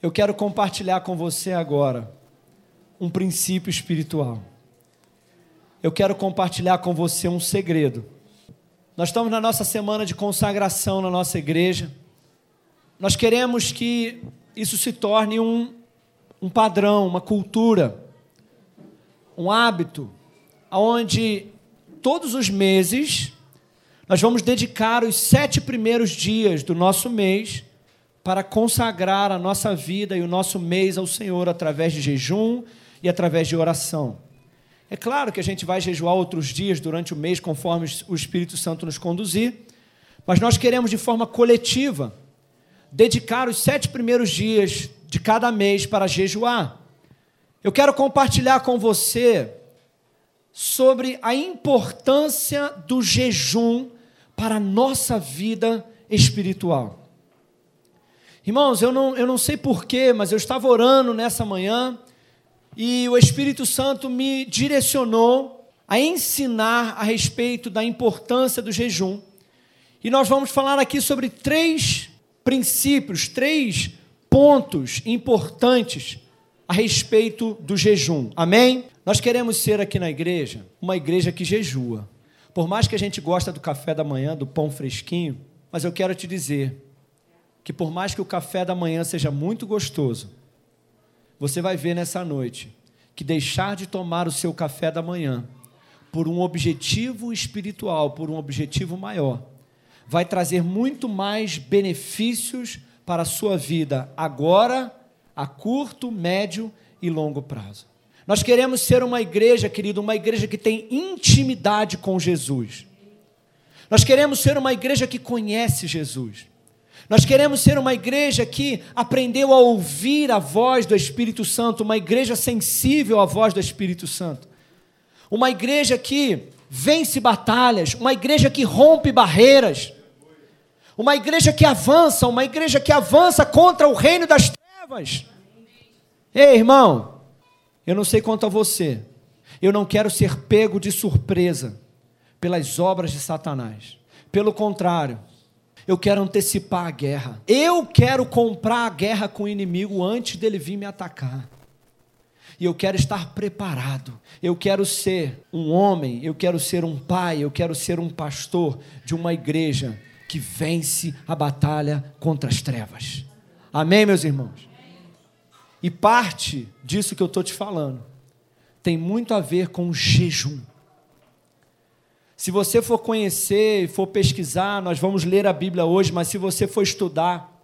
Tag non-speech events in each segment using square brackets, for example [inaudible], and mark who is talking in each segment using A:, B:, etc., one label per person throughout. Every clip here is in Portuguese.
A: eu quero compartilhar com você agora um princípio espiritual. Eu quero compartilhar com você um segredo. Nós estamos na nossa semana de consagração na nossa igreja. Nós queremos que isso se torne um, um padrão, uma cultura, um hábito, onde todos os meses nós vamos dedicar os sete primeiros dias do nosso mês para consagrar a nossa vida e o nosso mês ao Senhor através de jejum e através de oração. É claro que a gente vai jejuar outros dias durante o mês, conforme o Espírito Santo nos conduzir, mas nós queremos, de forma coletiva, dedicar os sete primeiros dias de cada mês para jejuar. Eu quero compartilhar com você sobre a importância do jejum para a nossa vida espiritual. Irmãos, eu não, eu não sei porquê, mas eu estava orando nessa manhã e o Espírito Santo me direcionou a ensinar a respeito da importância do jejum. E nós vamos falar aqui sobre três princípios, três pontos importantes a respeito do jejum. Amém? Nós queremos ser aqui na igreja uma igreja que jejua. Por mais que a gente gosta do café da manhã, do pão fresquinho, mas eu quero te dizer, que por mais que o café da manhã seja muito gostoso, você vai ver nessa noite que deixar de tomar o seu café da manhã por um objetivo espiritual, por um objetivo maior, vai trazer muito mais benefícios para a sua vida agora, a curto, médio e longo prazo. Nós queremos ser uma igreja, querido, uma igreja que tem intimidade com Jesus. Nós queremos ser uma igreja que conhece Jesus. Nós queremos ser uma igreja que aprendeu a ouvir a voz do Espírito Santo, uma igreja sensível à voz do Espírito Santo. Uma igreja que vence batalhas, uma igreja que rompe barreiras. Uma igreja que avança, uma igreja que avança contra o reino das trevas. Ei, irmão, eu não sei quanto a você, eu não quero ser pego de surpresa pelas obras de Satanás. Pelo contrário, eu quero antecipar a guerra. Eu quero comprar a guerra com o inimigo antes dele vir me atacar. E eu quero estar preparado. Eu quero ser um homem, eu quero ser um pai, eu quero ser um pastor de uma igreja que vence a batalha contra as trevas. Amém, meus irmãos? E parte disso que eu estou te falando tem muito a ver com jejum. Se você for conhecer for pesquisar, nós vamos ler a Bíblia hoje, mas se você for estudar,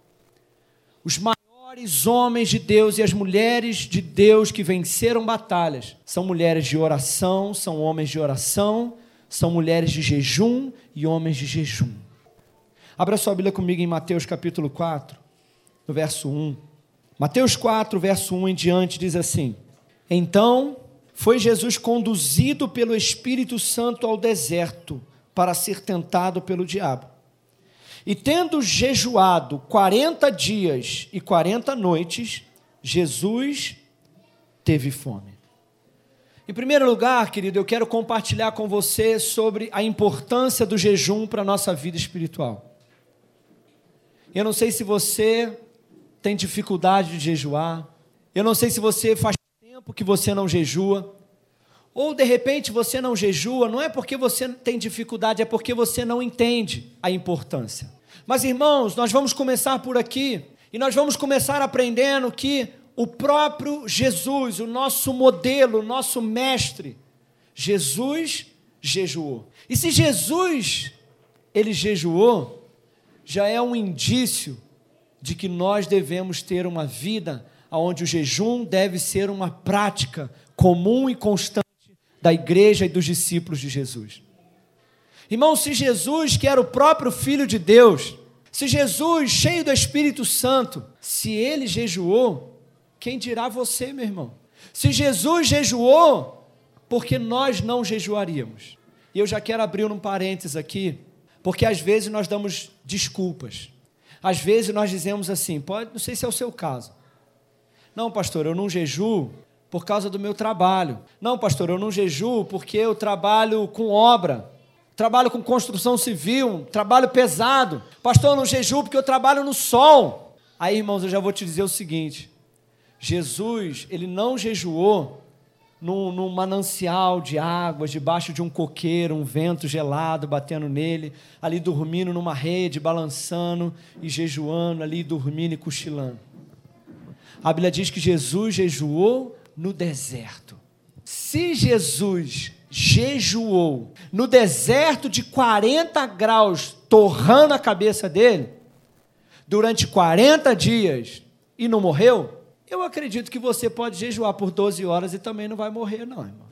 A: os maiores homens de Deus e as mulheres de Deus que venceram batalhas são mulheres de oração, são homens de oração, são mulheres de jejum e homens de jejum. Abra sua Bíblia comigo em Mateus capítulo 4, no verso 1. Mateus 4, verso 1 em diante diz assim: Então foi Jesus conduzido pelo Espírito Santo ao deserto para ser tentado pelo diabo. E tendo jejuado 40 dias e 40 noites, Jesus teve fome. Em primeiro lugar, querido, eu quero compartilhar com você sobre a importância do jejum para a nossa vida espiritual. Eu não sei se você tem dificuldade de jejuar, eu não sei se você faz tempo que você não jejua, ou de repente você não jejua, não é porque você tem dificuldade, é porque você não entende a importância. Mas irmãos, nós vamos começar por aqui e nós vamos começar aprendendo que o próprio Jesus, o nosso modelo, o nosso mestre, Jesus jejuou. E se Jesus ele jejuou, já é um indício de que nós devemos ter uma vida onde o jejum deve ser uma prática comum e constante da igreja e dos discípulos de Jesus. Irmão, se Jesus, que era o próprio Filho de Deus, se Jesus, cheio do Espírito Santo, se ele jejuou, quem dirá você, meu irmão? Se Jesus jejuou, porque nós não jejuaríamos? E eu já quero abrir um parênteses aqui, porque às vezes nós damos desculpas. Às vezes nós dizemos assim, pode, não sei se é o seu caso. Não, pastor, eu não jejuo por causa do meu trabalho. Não, pastor, eu não jejuo porque eu trabalho com obra. Trabalho com construção civil, trabalho pesado. Pastor, eu não jejuo porque eu trabalho no sol. Aí, irmãos, eu já vou te dizer o seguinte: Jesus, ele não jejuou num, num, manancial de águas, debaixo de um coqueiro, um vento gelado batendo nele, ali dormindo numa rede, balançando e jejuando, ali dormindo e cochilando. A Bíblia diz que Jesus jejuou no deserto. Se Jesus jejuou no deserto de 40 graus, torrando a cabeça dele, durante 40 dias e não morreu, eu acredito que você pode jejuar por 12 horas e também não vai morrer, não, irmão.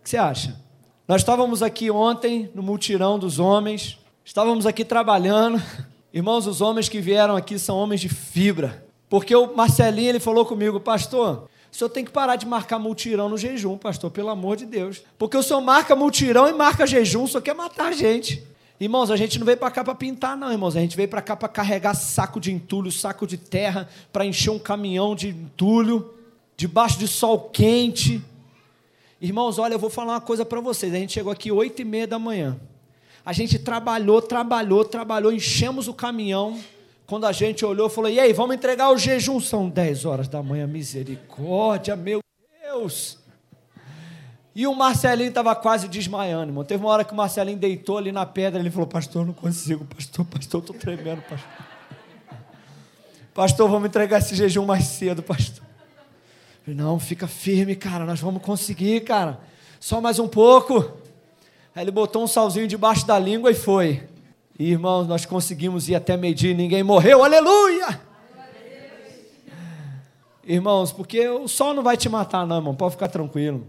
A: O que você acha? Nós estávamos aqui ontem no multirão dos homens, estávamos aqui trabalhando. [laughs] Irmãos, os homens que vieram aqui são homens de fibra. Porque o Marcelinho ele falou comigo, pastor, o senhor tem que parar de marcar multirão no jejum, pastor, pelo amor de Deus. Porque o senhor marca multirão e marca jejum, só quer matar a gente. Irmãos, a gente não veio para cá para pintar, não, irmãos. A gente veio para cá para carregar saco de entulho, saco de terra, para encher um caminhão de entulho, debaixo de sol quente. Irmãos, olha, eu vou falar uma coisa para vocês. A gente chegou aqui oito e meia da manhã. A gente trabalhou, trabalhou, trabalhou, enchemos o caminhão. Quando a gente olhou, falou: e aí, vamos entregar o jejum? São dez horas da manhã, misericórdia, meu Deus. E o Marcelinho estava quase desmaiando, irmão. Teve uma hora que o Marcelinho deitou ali na pedra, ele falou: Pastor, não consigo, pastor, pastor, estou tremendo, pastor. Pastor, vamos entregar esse jejum mais cedo, pastor. Falei, não, fica firme, cara, nós vamos conseguir, cara. Só mais um pouco. Aí ele botou um salzinho debaixo da língua e foi. E, irmãos, nós conseguimos ir até e ninguém morreu, aleluia! Irmãos, porque o sol não vai te matar, não, irmão, pode ficar tranquilo.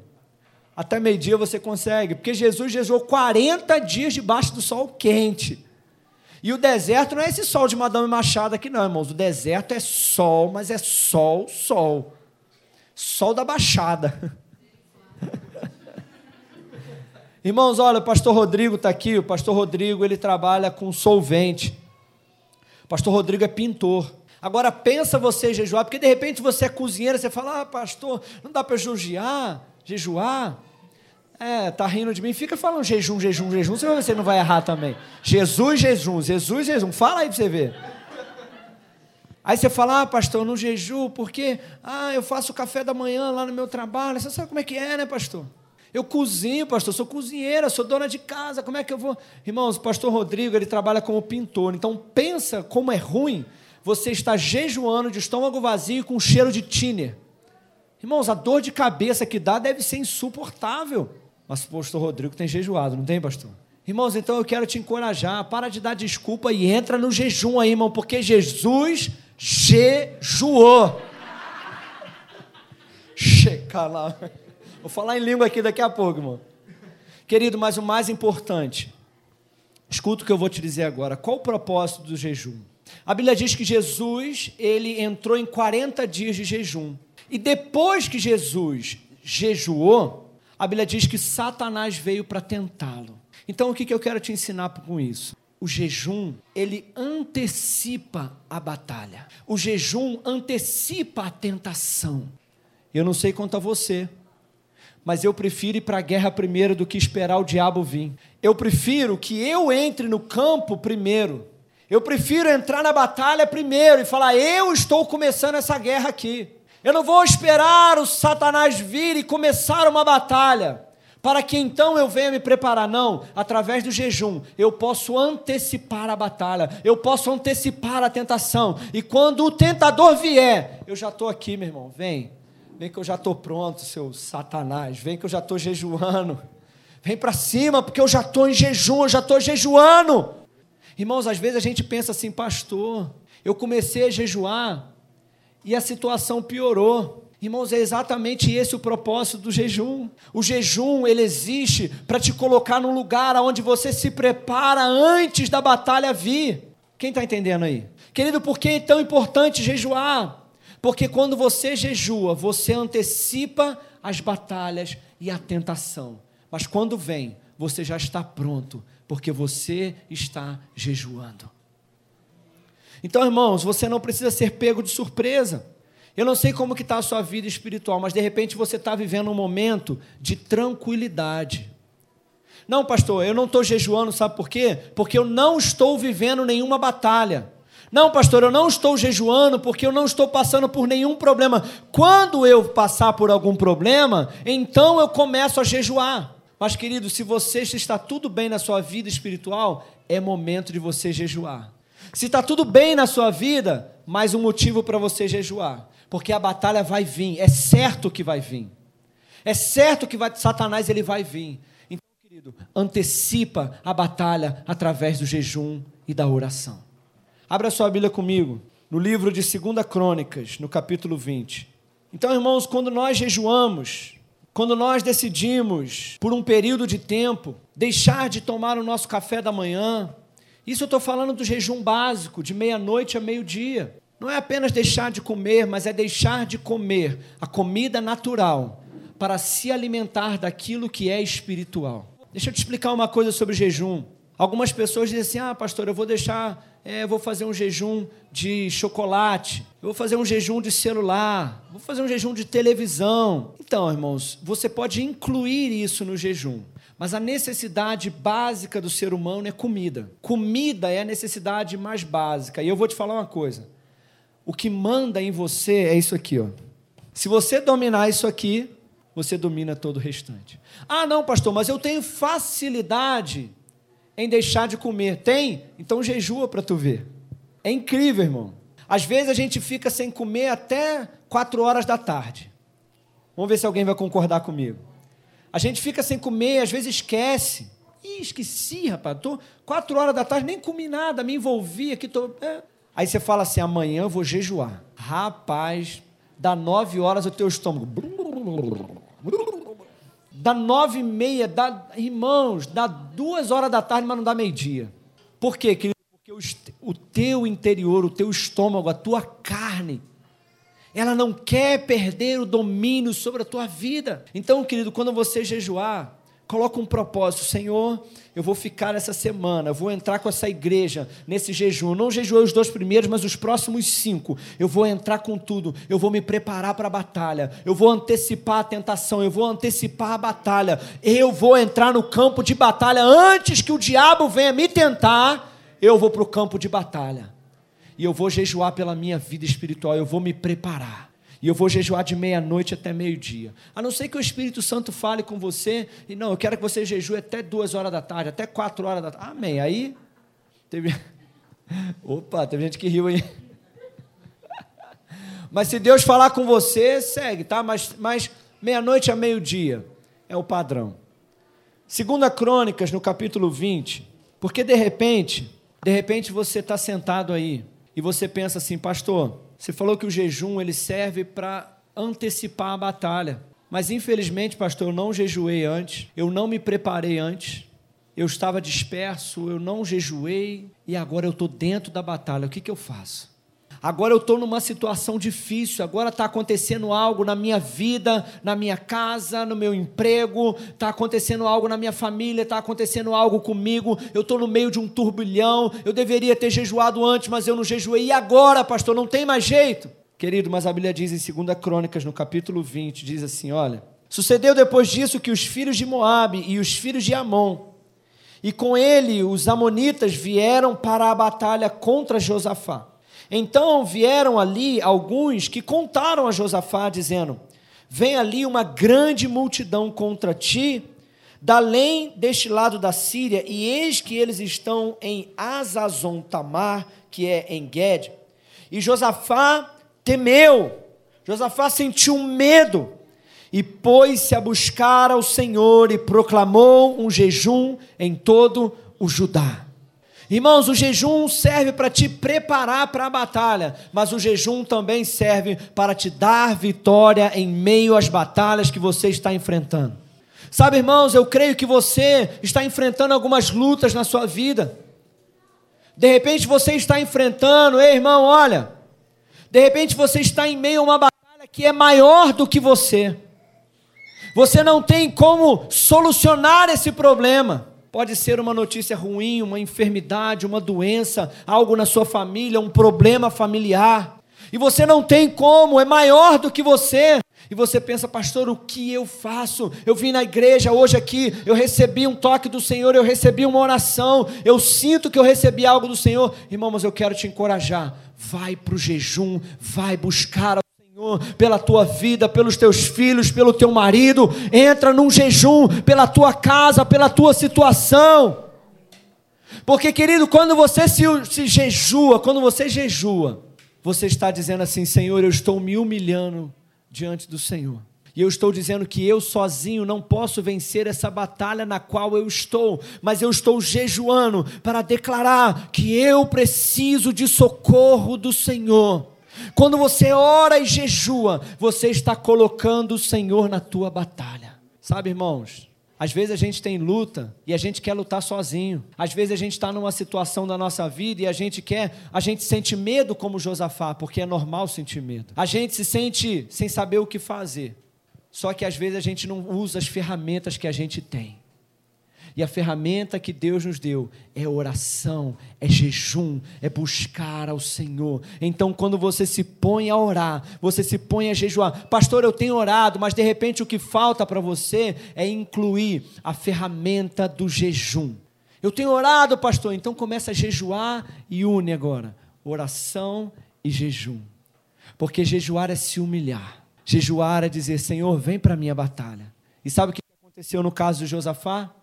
A: Até meio-dia você consegue, porque Jesus jejuou 40 dias debaixo do sol quente. E o deserto não é esse sol de Madame Machado aqui, não, irmãos. O deserto é sol, mas é sol, sol. Sol da Baixada. [laughs] irmãos, olha, o pastor Rodrigo está aqui. O pastor Rodrigo ele trabalha com solvente. O pastor Rodrigo é pintor. Agora pensa você jejuar, porque de repente você é cozinheiro, você fala, ah, pastor, não dá para jejuar, jejuar. É, tá rindo de mim, fica falando jejum, jejum, jejum, você vai ver se não vai errar também. Jesus, jejum, Jesus, jejum. Fala aí para você ver. Aí você fala, ah, pastor, não jejuo porque ah, eu faço café da manhã lá no meu trabalho. Você sabe como é que é, né, pastor? Eu cozinho, pastor, sou cozinheira, sou dona de casa, como é que eu vou? Irmãos, o pastor Rodrigo, ele trabalha como pintor, então pensa como é ruim você estar jejuando de estômago vazio com cheiro de tiner. Irmãos, a dor de cabeça que dá deve ser insuportável. Mas o pastor Rodrigo tem jejuado, não tem, pastor? Irmãos, então eu quero te encorajar, para de dar desculpa e entra no jejum aí, irmão, porque Jesus jejuou. [laughs] Checa lá. Vou falar em língua aqui daqui a pouco, irmão. Querido, mas o mais importante, escuta o que eu vou te dizer agora. Qual o propósito do jejum? A Bíblia diz que Jesus, ele entrou em 40 dias de jejum. E depois que Jesus jejuou, a Bíblia diz que Satanás veio para tentá-lo. Então, o que, que eu quero te ensinar com isso? O jejum, ele antecipa a batalha. O jejum antecipa a tentação. Eu não sei quanto a você, mas eu prefiro ir para a guerra primeiro do que esperar o diabo vir. Eu prefiro que eu entre no campo primeiro. Eu prefiro entrar na batalha primeiro e falar: eu estou começando essa guerra aqui. Eu não vou esperar o Satanás vir e começar uma batalha, para que então eu venha me preparar. Não, através do jejum, eu posso antecipar a batalha, eu posso antecipar a tentação, e quando o tentador vier, eu já estou aqui, meu irmão, vem, vem que eu já estou pronto, seu Satanás, vem que eu já estou jejuando, vem para cima, porque eu já estou em jejum, eu já estou jejuando. Irmãos, às vezes a gente pensa assim, pastor, eu comecei a jejuar, e a situação piorou. Irmãos, é exatamente esse o propósito do jejum. O jejum, ele existe para te colocar num lugar onde você se prepara antes da batalha vir. Quem está entendendo aí? Querido, por que é tão importante jejuar? Porque quando você jejua, você antecipa as batalhas e a tentação. Mas quando vem, você já está pronto, porque você está jejuando. Então, irmãos, você não precisa ser pego de surpresa. Eu não sei como que está a sua vida espiritual, mas de repente você está vivendo um momento de tranquilidade. Não, pastor, eu não estou jejuando, sabe por quê? Porque eu não estou vivendo nenhuma batalha. Não, pastor, eu não estou jejuando porque eu não estou passando por nenhum problema. Quando eu passar por algum problema, então eu começo a jejuar. Mas, querido, se você está tudo bem na sua vida espiritual, é momento de você jejuar. Se está tudo bem na sua vida, mais um motivo para você jejuar. Porque a batalha vai vir, é certo que vai vir. É certo que vai, Satanás ele vai vir. Então, querido, antecipa a batalha através do jejum e da oração. Abra sua Bíblia comigo, no livro de 2 Crônicas, no capítulo 20. Então, irmãos, quando nós jejuamos, quando nós decidimos, por um período de tempo, deixar de tomar o nosso café da manhã, isso eu estou falando do jejum básico, de meia-noite a meio-dia. Não é apenas deixar de comer, mas é deixar de comer a comida natural para se alimentar daquilo que é espiritual. Deixa eu te explicar uma coisa sobre jejum. Algumas pessoas dizem assim: ah, pastor, eu vou deixar, é, vou fazer um jejum de chocolate, eu vou fazer um jejum de celular, vou fazer um jejum de televisão. Então, irmãos, você pode incluir isso no jejum. Mas a necessidade básica do ser humano é comida. Comida é a necessidade mais básica. E eu vou te falar uma coisa: o que manda em você é isso aqui, ó. Se você dominar isso aqui, você domina todo o restante. Ah, não, pastor, mas eu tenho facilidade em deixar de comer. Tem? Então jejua para tu ver. É incrível, irmão. Às vezes a gente fica sem comer até quatro horas da tarde. Vamos ver se alguém vai concordar comigo. A gente fica sem comer, às vezes esquece. Ih, esqueci, rapaz. Tô quatro horas da tarde, nem comi nada, me envolvi aqui. Tô... É. Aí você fala assim: amanhã eu vou jejuar. Rapaz, dá nove horas o teu estômago. Dá nove e meia, dá, irmãos, dá duas horas da tarde, mas não dá meio-dia. Por quê, querido? Porque o, o teu interior, o teu estômago, a tua carne, ela não quer perder o domínio sobre a tua vida. Então, querido, quando você jejuar, Coloca um propósito, Senhor, eu vou ficar essa semana, eu vou entrar com essa igreja nesse jejum. Não jejuei os dois primeiros, mas os próximos cinco. Eu vou entrar com tudo, eu vou me preparar para a batalha, eu vou antecipar a tentação, eu vou antecipar a batalha, eu vou entrar no campo de batalha antes que o diabo venha me tentar. Eu vou para o campo de batalha e eu vou jejuar pela minha vida espiritual, eu vou me preparar. E eu vou jejuar de meia-noite até meio-dia. A não ser que o Espírito Santo fale com você, e não, eu quero que você jejue até duas horas da tarde, até quatro horas da tarde. Amém. Aí, teve. [laughs] Opa, teve gente que riu aí. [laughs] Mas se Deus falar com você, segue, tá? Mas, mas meia-noite a meio-dia é o padrão. Segunda Crônicas, no capítulo 20. Porque de repente, de repente você está sentado aí e você pensa assim, pastor, você falou que o jejum ele serve para antecipar a batalha. Mas infelizmente, pastor, eu não jejuei antes, eu não me preparei antes, eu estava disperso, eu não jejuei e agora eu estou dentro da batalha. O que, que eu faço? Agora eu estou numa situação difícil, agora está acontecendo algo na minha vida, na minha casa, no meu emprego, está acontecendo algo na minha família, está acontecendo algo comigo, eu estou no meio de um turbilhão, eu deveria ter jejuado antes, mas eu não jejuei, e agora, pastor, não tem mais jeito? Querido, mas a Bíblia diz em 2 Crônicas, no capítulo 20, diz assim: olha, sucedeu depois disso que os filhos de Moabe e os filhos de Amon, e com ele os amonitas vieram para a batalha contra Josafá. Então vieram ali alguns que contaram a Josafá, dizendo: Vem ali uma grande multidão contra ti, da além deste lado da Síria, e eis que eles estão em Azazon Tamar, que é em Ged. E Josafá temeu, Josafá sentiu medo, e pôs-se a buscar ao Senhor e proclamou um jejum em todo o Judá. Irmãos, o jejum serve para te preparar para a batalha, mas o jejum também serve para te dar vitória em meio às batalhas que você está enfrentando. Sabe, irmãos, eu creio que você está enfrentando algumas lutas na sua vida. De repente você está enfrentando, ei irmão, olha, de repente você está em meio a uma batalha que é maior do que você. Você não tem como solucionar esse problema. Pode ser uma notícia ruim, uma enfermidade, uma doença, algo na sua família, um problema familiar. E você não tem como, é maior do que você. E você pensa, pastor, o que eu faço? Eu vim na igreja hoje aqui, eu recebi um toque do Senhor, eu recebi uma oração, eu sinto que eu recebi algo do Senhor. Irmão, mas eu quero te encorajar. Vai para o jejum, vai buscar Senhor, pela tua vida, pelos teus filhos, pelo teu marido. Entra num jejum pela tua casa, pela tua situação. Porque, querido, quando você se, se jejua, quando você jejua, você está dizendo assim: Senhor, eu estou me humilhando diante do Senhor. E eu estou dizendo que eu sozinho não posso vencer essa batalha na qual eu estou, mas eu estou jejuando para declarar que eu preciso de socorro do Senhor. Quando você ora e jejua, você está colocando o Senhor na tua batalha. Sabe, irmãos? Às vezes a gente tem luta e a gente quer lutar sozinho. Às vezes a gente está numa situação da nossa vida e a gente quer, a gente sente medo como Josafá, porque é normal sentir medo. A gente se sente sem saber o que fazer. Só que às vezes a gente não usa as ferramentas que a gente tem. E a ferramenta que Deus nos deu é oração, é jejum, é buscar ao Senhor. Então, quando você se põe a orar, você se põe a jejuar. Pastor, eu tenho orado, mas de repente o que falta para você é incluir a ferramenta do jejum. Eu tenho orado, pastor, então começa a jejuar e une agora oração e jejum. Porque jejuar é se humilhar. Jejuar é dizer: Senhor, vem para a minha batalha. E sabe o que aconteceu no caso de Josafá?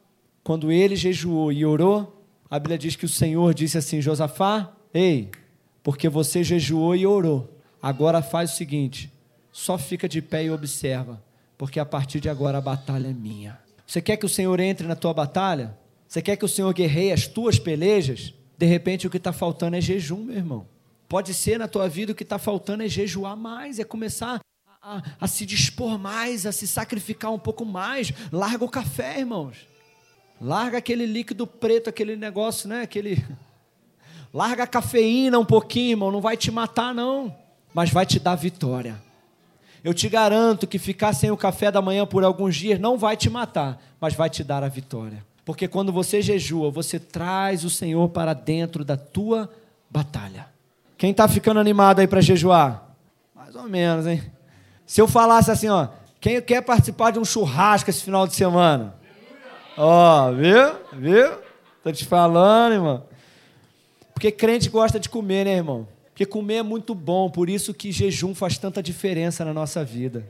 A: Quando ele jejuou e orou, a Bíblia diz que o Senhor disse assim: Josafá, ei, porque você jejuou e orou, agora faz o seguinte: só fica de pé e observa, porque a partir de agora a batalha é minha. Você quer que o Senhor entre na tua batalha? Você quer que o Senhor guerreie as tuas pelejas? De repente o que está faltando é jejum, meu irmão. Pode ser na tua vida o que está faltando é jejuar mais, é começar a, a, a se dispor mais, a se sacrificar um pouco mais. Larga o café, irmãos. Larga aquele líquido preto, aquele negócio, né? Aquele. [laughs] Larga a cafeína um pouquinho, irmão. Não vai te matar, não. Mas vai te dar vitória. Eu te garanto que ficar sem o café da manhã por alguns dias não vai te matar, mas vai te dar a vitória. Porque quando você jejua, você traz o Senhor para dentro da tua batalha. Quem está ficando animado aí para jejuar? Mais ou menos, hein? Se eu falasse assim, ó, quem quer participar de um churrasco esse final de semana? Ó, oh, viu? Viu? Tô te falando, irmão. Porque crente gosta de comer, né, irmão? Porque comer é muito bom, por isso que jejum faz tanta diferença na nossa vida.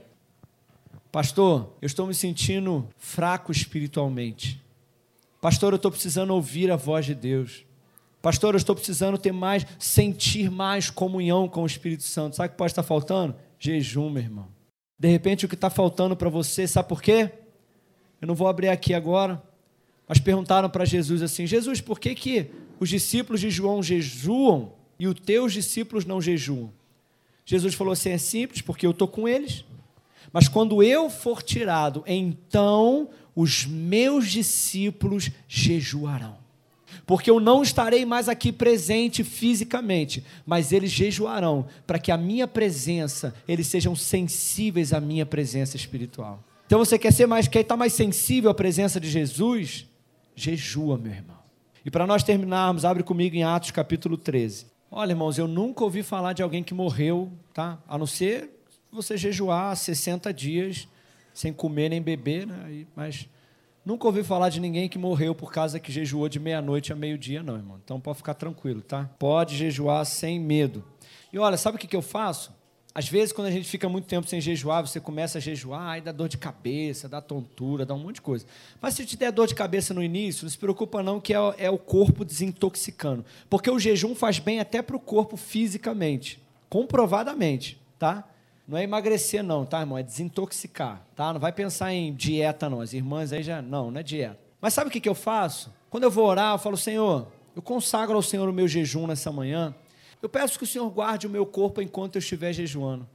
A: Pastor, eu estou me sentindo fraco espiritualmente. Pastor, eu estou precisando ouvir a voz de Deus. Pastor, eu estou precisando ter mais, sentir mais comunhão com o Espírito Santo. Sabe o que pode estar faltando? Jejum, meu irmão. De repente, o que está faltando para você, sabe por quê? Eu não vou abrir aqui agora, mas perguntaram para Jesus assim: Jesus, por que, que os discípulos de João jejuam e os teus discípulos não jejuam? Jesus falou assim: é simples, porque eu estou com eles. Mas quando eu for tirado, então os meus discípulos jejuarão. Porque eu não estarei mais aqui presente fisicamente, mas eles jejuarão, para que a minha presença, eles sejam sensíveis à minha presença espiritual. Então você quer ser mais, quer estar mais sensível à presença de Jesus? Jejua, meu irmão. E para nós terminarmos, abre comigo em Atos capítulo 13. Olha, irmãos, eu nunca ouvi falar de alguém que morreu, tá? A não ser você jejuar 60 dias sem comer nem beber, né? Mas nunca ouvi falar de ninguém que morreu por causa que jejuou de meia-noite a meio-dia, não, irmão. Então pode ficar tranquilo, tá? Pode jejuar sem medo. E olha, sabe o que eu faço? Às vezes, quando a gente fica muito tempo sem jejuar, você começa a jejuar, aí dá dor de cabeça, dá tontura, dá um monte de coisa. Mas se te der dor de cabeça no início, não se preocupa não que é, é o corpo desintoxicando. Porque o jejum faz bem até para o corpo fisicamente, comprovadamente, tá? Não é emagrecer não, tá, irmão? É desintoxicar, tá? Não vai pensar em dieta não, as irmãs aí já, não, não é dieta. Mas sabe o que, que eu faço? Quando eu vou orar, eu falo, Senhor, eu consagro ao Senhor o meu jejum nessa manhã, eu peço que o Senhor guarde o meu corpo enquanto eu estiver jejuando.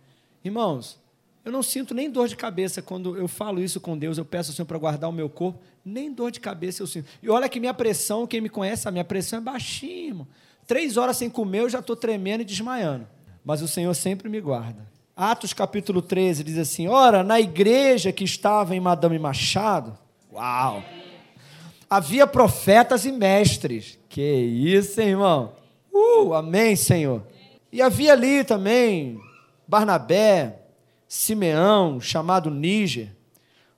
A: Irmãos, eu não sinto nem dor de cabeça quando eu falo isso com Deus, eu peço ao Senhor para guardar o meu corpo, nem dor de cabeça eu sinto. E olha que minha pressão, quem me conhece, a minha pressão é baixinha, irmão. Três horas sem comer, eu já estou tremendo e desmaiando. Mas o Senhor sempre me guarda. Atos capítulo 13 diz assim: Ora, na igreja que estava em Madame Machado, uau! Havia profetas e mestres. Que isso, hein, irmão? Uh, amém, Senhor. E havia ali também Barnabé, Simeão, chamado Níger,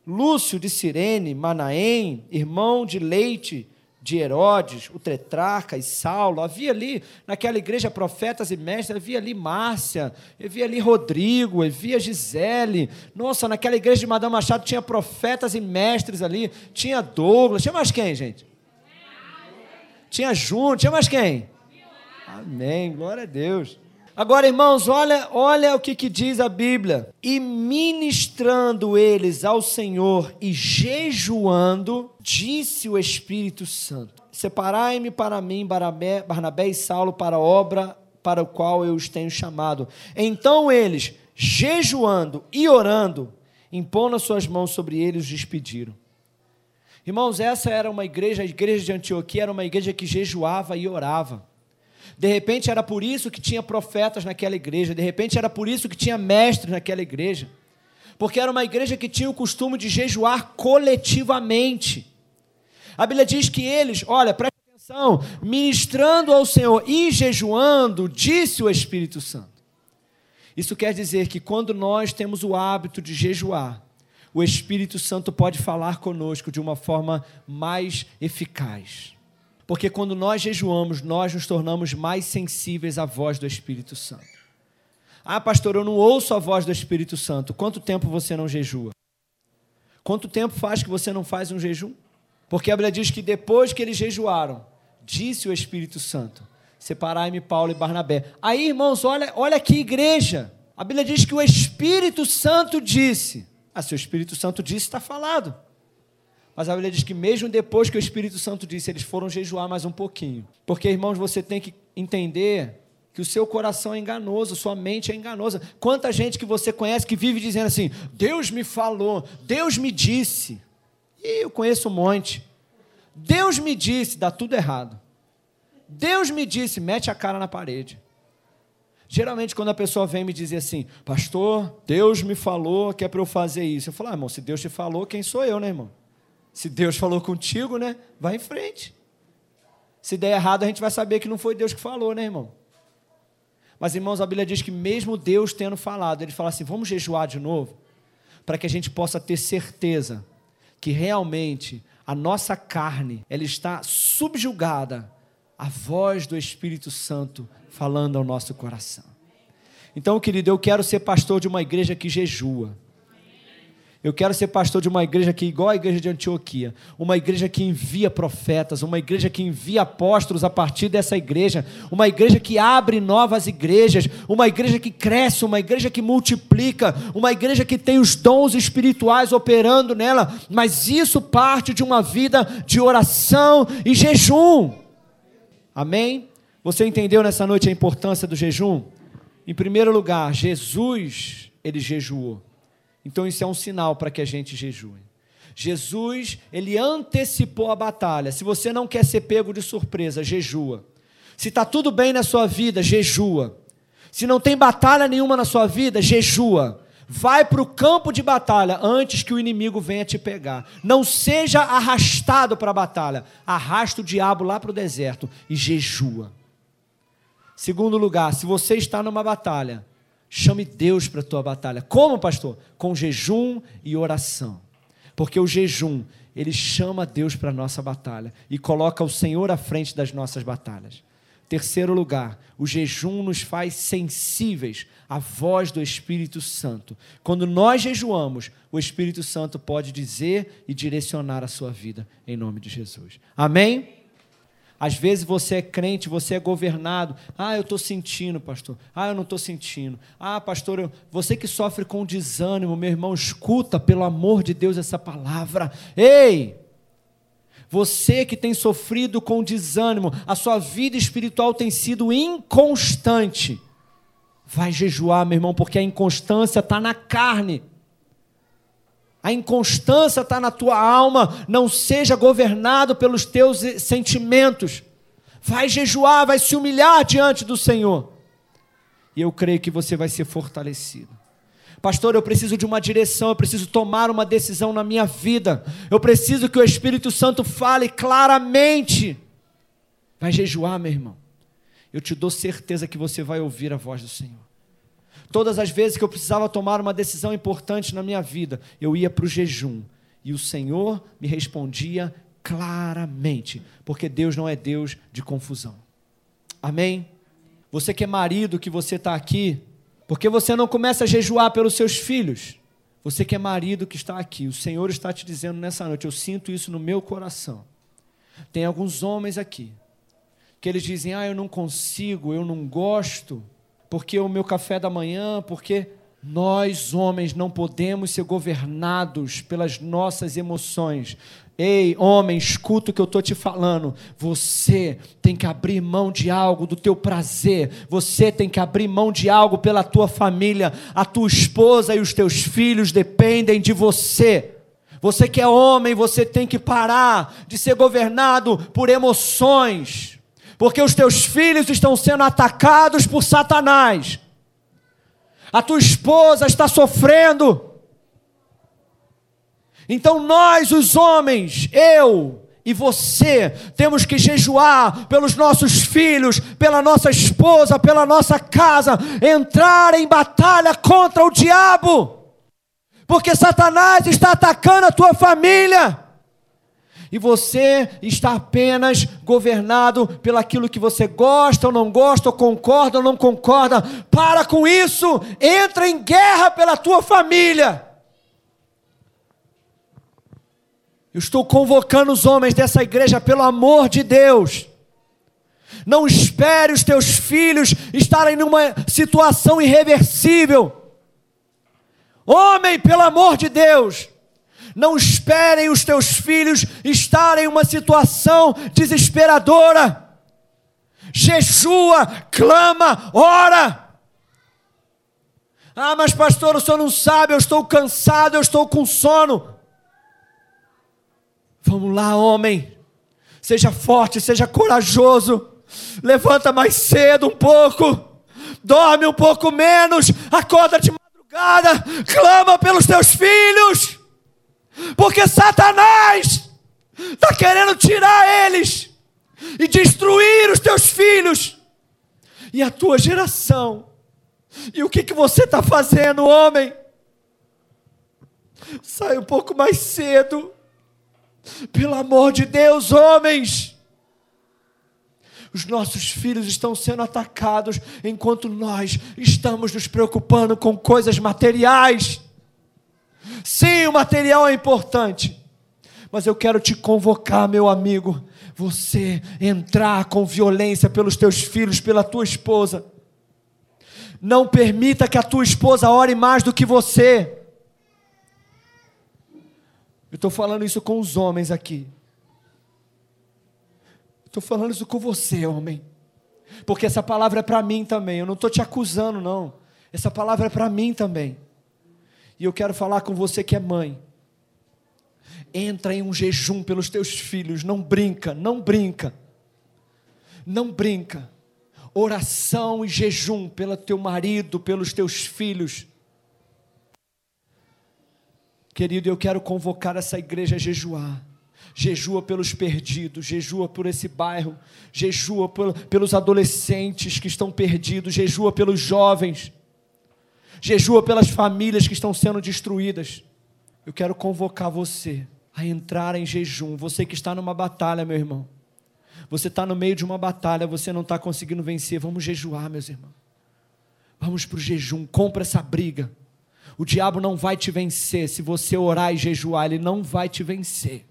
A: Lúcio de Cirene, Manaém, irmão de Leite, de Herodes, o tetrarca e Saulo, havia ali naquela igreja profetas e mestres, havia ali Márcia, havia ali Rodrigo, havia Gisele. Nossa, naquela igreja de Madame Machado tinha profetas e mestres ali, tinha Douglas, tinha mais quem, gente? Tinha Júnior, tinha mais quem? Amém, glória a Deus. Agora, irmãos, olha, olha o que, que diz a Bíblia. E ministrando eles ao Senhor e jejuando, disse o Espírito Santo: Separai-me para mim, Barnabé, Barnabé e Saulo, para a obra para o qual eu os tenho chamado. Então eles, jejuando e orando, impondo as suas mãos sobre eles, os despediram. Irmãos, essa era uma igreja, a igreja de Antioquia era uma igreja que jejuava e orava. De repente era por isso que tinha profetas naquela igreja, de repente era por isso que tinha mestres naquela igreja. Porque era uma igreja que tinha o costume de jejuar coletivamente. A Bíblia diz que eles, olha, presta atenção, ministrando ao Senhor e jejuando, disse o Espírito Santo. Isso quer dizer que quando nós temos o hábito de jejuar, o Espírito Santo pode falar conosco de uma forma mais eficaz. Porque quando nós jejuamos, nós nos tornamos mais sensíveis à voz do Espírito Santo. Ah, pastor, eu não ouço a voz do Espírito Santo. Quanto tempo você não jejua? Quanto tempo faz que você não faz um jejum? Porque a Bíblia diz que depois que eles jejuaram, disse o Espírito Santo: Separai-me Paulo e Barnabé. Aí, irmãos, olha, olha que igreja. A Bíblia diz que o Espírito Santo disse. Ah, se o Espírito Santo disse, está falado. Mas a Bíblia diz que mesmo depois que o Espírito Santo disse, eles foram jejuar mais um pouquinho. Porque, irmãos, você tem que entender que o seu coração é enganoso, sua mente é enganosa. Quanta gente que você conhece que vive dizendo assim: Deus me falou, Deus me disse. E eu conheço um monte. Deus me disse, dá tudo errado. Deus me disse, mete a cara na parede. Geralmente, quando a pessoa vem me dizer assim, pastor, Deus me falou que é para eu fazer isso. Eu falo, ah, irmão, se Deus te falou, quem sou eu, né, irmão? Se Deus falou contigo, né? Vai em frente. Se der errado, a gente vai saber que não foi Deus que falou, né, irmão? Mas, irmãos, a Bíblia diz que mesmo Deus tendo falado, ele fala assim: vamos jejuar de novo, para que a gente possa ter certeza que realmente a nossa carne ela está subjugada à voz do Espírito Santo falando ao nosso coração. Então, querido, eu quero ser pastor de uma igreja que jejua. Eu quero ser pastor de uma igreja que, igual a igreja de Antioquia, uma igreja que envia profetas, uma igreja que envia apóstolos a partir dessa igreja, uma igreja que abre novas igrejas, uma igreja que cresce, uma igreja que multiplica, uma igreja que tem os dons espirituais operando nela, mas isso parte de uma vida de oração e jejum. Amém? Você entendeu nessa noite a importância do jejum? Em primeiro lugar, Jesus, ele jejuou. Então isso é um sinal para que a gente jejue. Jesus, ele antecipou a batalha. Se você não quer ser pego de surpresa, jejua. Se está tudo bem na sua vida, jejua. Se não tem batalha nenhuma na sua vida, jejua. Vai para o campo de batalha antes que o inimigo venha te pegar. Não seja arrastado para a batalha. Arrasta o diabo lá para o deserto e jejua. Segundo lugar, se você está numa batalha, Chame Deus para a tua batalha. Como, pastor? Com jejum e oração. Porque o jejum, ele chama Deus para a nossa batalha e coloca o Senhor à frente das nossas batalhas. Terceiro lugar, o jejum nos faz sensíveis à voz do Espírito Santo. Quando nós jejuamos, o Espírito Santo pode dizer e direcionar a sua vida, em nome de Jesus. Amém? Às vezes você é crente, você é governado. Ah, eu estou sentindo, pastor. Ah, eu não estou sentindo. Ah, pastor, eu... você que sofre com desânimo, meu irmão, escuta, pelo amor de Deus, essa palavra. Ei! Você que tem sofrido com desânimo, a sua vida espiritual tem sido inconstante. Vai jejuar, meu irmão, porque a inconstância está na carne. A inconstância está na tua alma, não seja governado pelos teus sentimentos. Vai jejuar, vai se humilhar diante do Senhor. E eu creio que você vai ser fortalecido. Pastor, eu preciso de uma direção, eu preciso tomar uma decisão na minha vida. Eu preciso que o Espírito Santo fale claramente. Vai jejuar, meu irmão. Eu te dou certeza que você vai ouvir a voz do Senhor. Todas as vezes que eu precisava tomar uma decisão importante na minha vida, eu ia para o jejum. E o Senhor me respondia claramente, porque Deus não é Deus de confusão. Amém? Você que é marido, que você está aqui, porque você não começa a jejuar pelos seus filhos? Você que é marido que está aqui, o Senhor está te dizendo nessa noite, eu sinto isso no meu coração. Tem alguns homens aqui que eles dizem: "Ah, eu não consigo, eu não gosto, porque o meu café da manhã, porque nós homens não podemos ser governados pelas nossas emoções. Ei, homem, escuta o que eu estou te falando. Você tem que abrir mão de algo do teu prazer. Você tem que abrir mão de algo pela tua família. A tua esposa e os teus filhos dependem de você. Você que é homem, você tem que parar de ser governado por emoções. Porque os teus filhos estão sendo atacados por Satanás. A tua esposa está sofrendo então nós, os homens, eu e você, temos que jejuar pelos nossos filhos, pela nossa esposa, pela nossa casa, entrar em batalha contra o diabo, porque Satanás está atacando a tua família. E você está apenas governado pelaquilo que você gosta ou não gosta, ou concorda ou não concorda. Para com isso, entra em guerra pela tua família. Eu estou convocando os homens dessa igreja pelo amor de Deus. Não espere os teus filhos estarem numa situação irreversível. Homem, pelo amor de Deus, não esperem os teus filhos estarem em uma situação desesperadora. Jejua, clama, ora. Ah, mas pastor, o senhor não sabe, eu estou cansado, eu estou com sono. Vamos lá, homem. Seja forte, seja corajoso. Levanta mais cedo um pouco. Dorme um pouco menos. Acorda de madrugada. Clama pelos teus filhos. Porque Satanás está querendo tirar eles e destruir os teus filhos e a tua geração. E o que, que você está fazendo, homem? Sai um pouco mais cedo pelo amor de Deus, homens! Os nossos filhos estão sendo atacados enquanto nós estamos nos preocupando com coisas materiais. Sim, o material é importante, mas eu quero te convocar, meu amigo, você entrar com violência pelos teus filhos, pela tua esposa. Não permita que a tua esposa ore mais do que você. Eu estou falando isso com os homens aqui. Estou falando isso com você, homem. Porque essa palavra é para mim também. Eu não estou te acusando, não. Essa palavra é para mim também. E eu quero falar com você que é mãe. Entra em um jejum pelos teus filhos. Não brinca, não brinca. Não brinca. Oração e jejum pelo teu marido, pelos teus filhos. Querido, eu quero convocar essa igreja a jejuar. Jejua pelos perdidos, jejua por esse bairro, jejua pelos adolescentes que estão perdidos, jejua pelos jovens, jejua pelas famílias que estão sendo destruídas. Eu quero convocar você a entrar em jejum. Você que está numa batalha, meu irmão. Você está no meio de uma batalha, você não está conseguindo vencer. Vamos jejuar, meus irmãos. Vamos para o jejum. Compra essa briga. O diabo não vai te vencer. Se você orar e jejuar, ele não vai te vencer.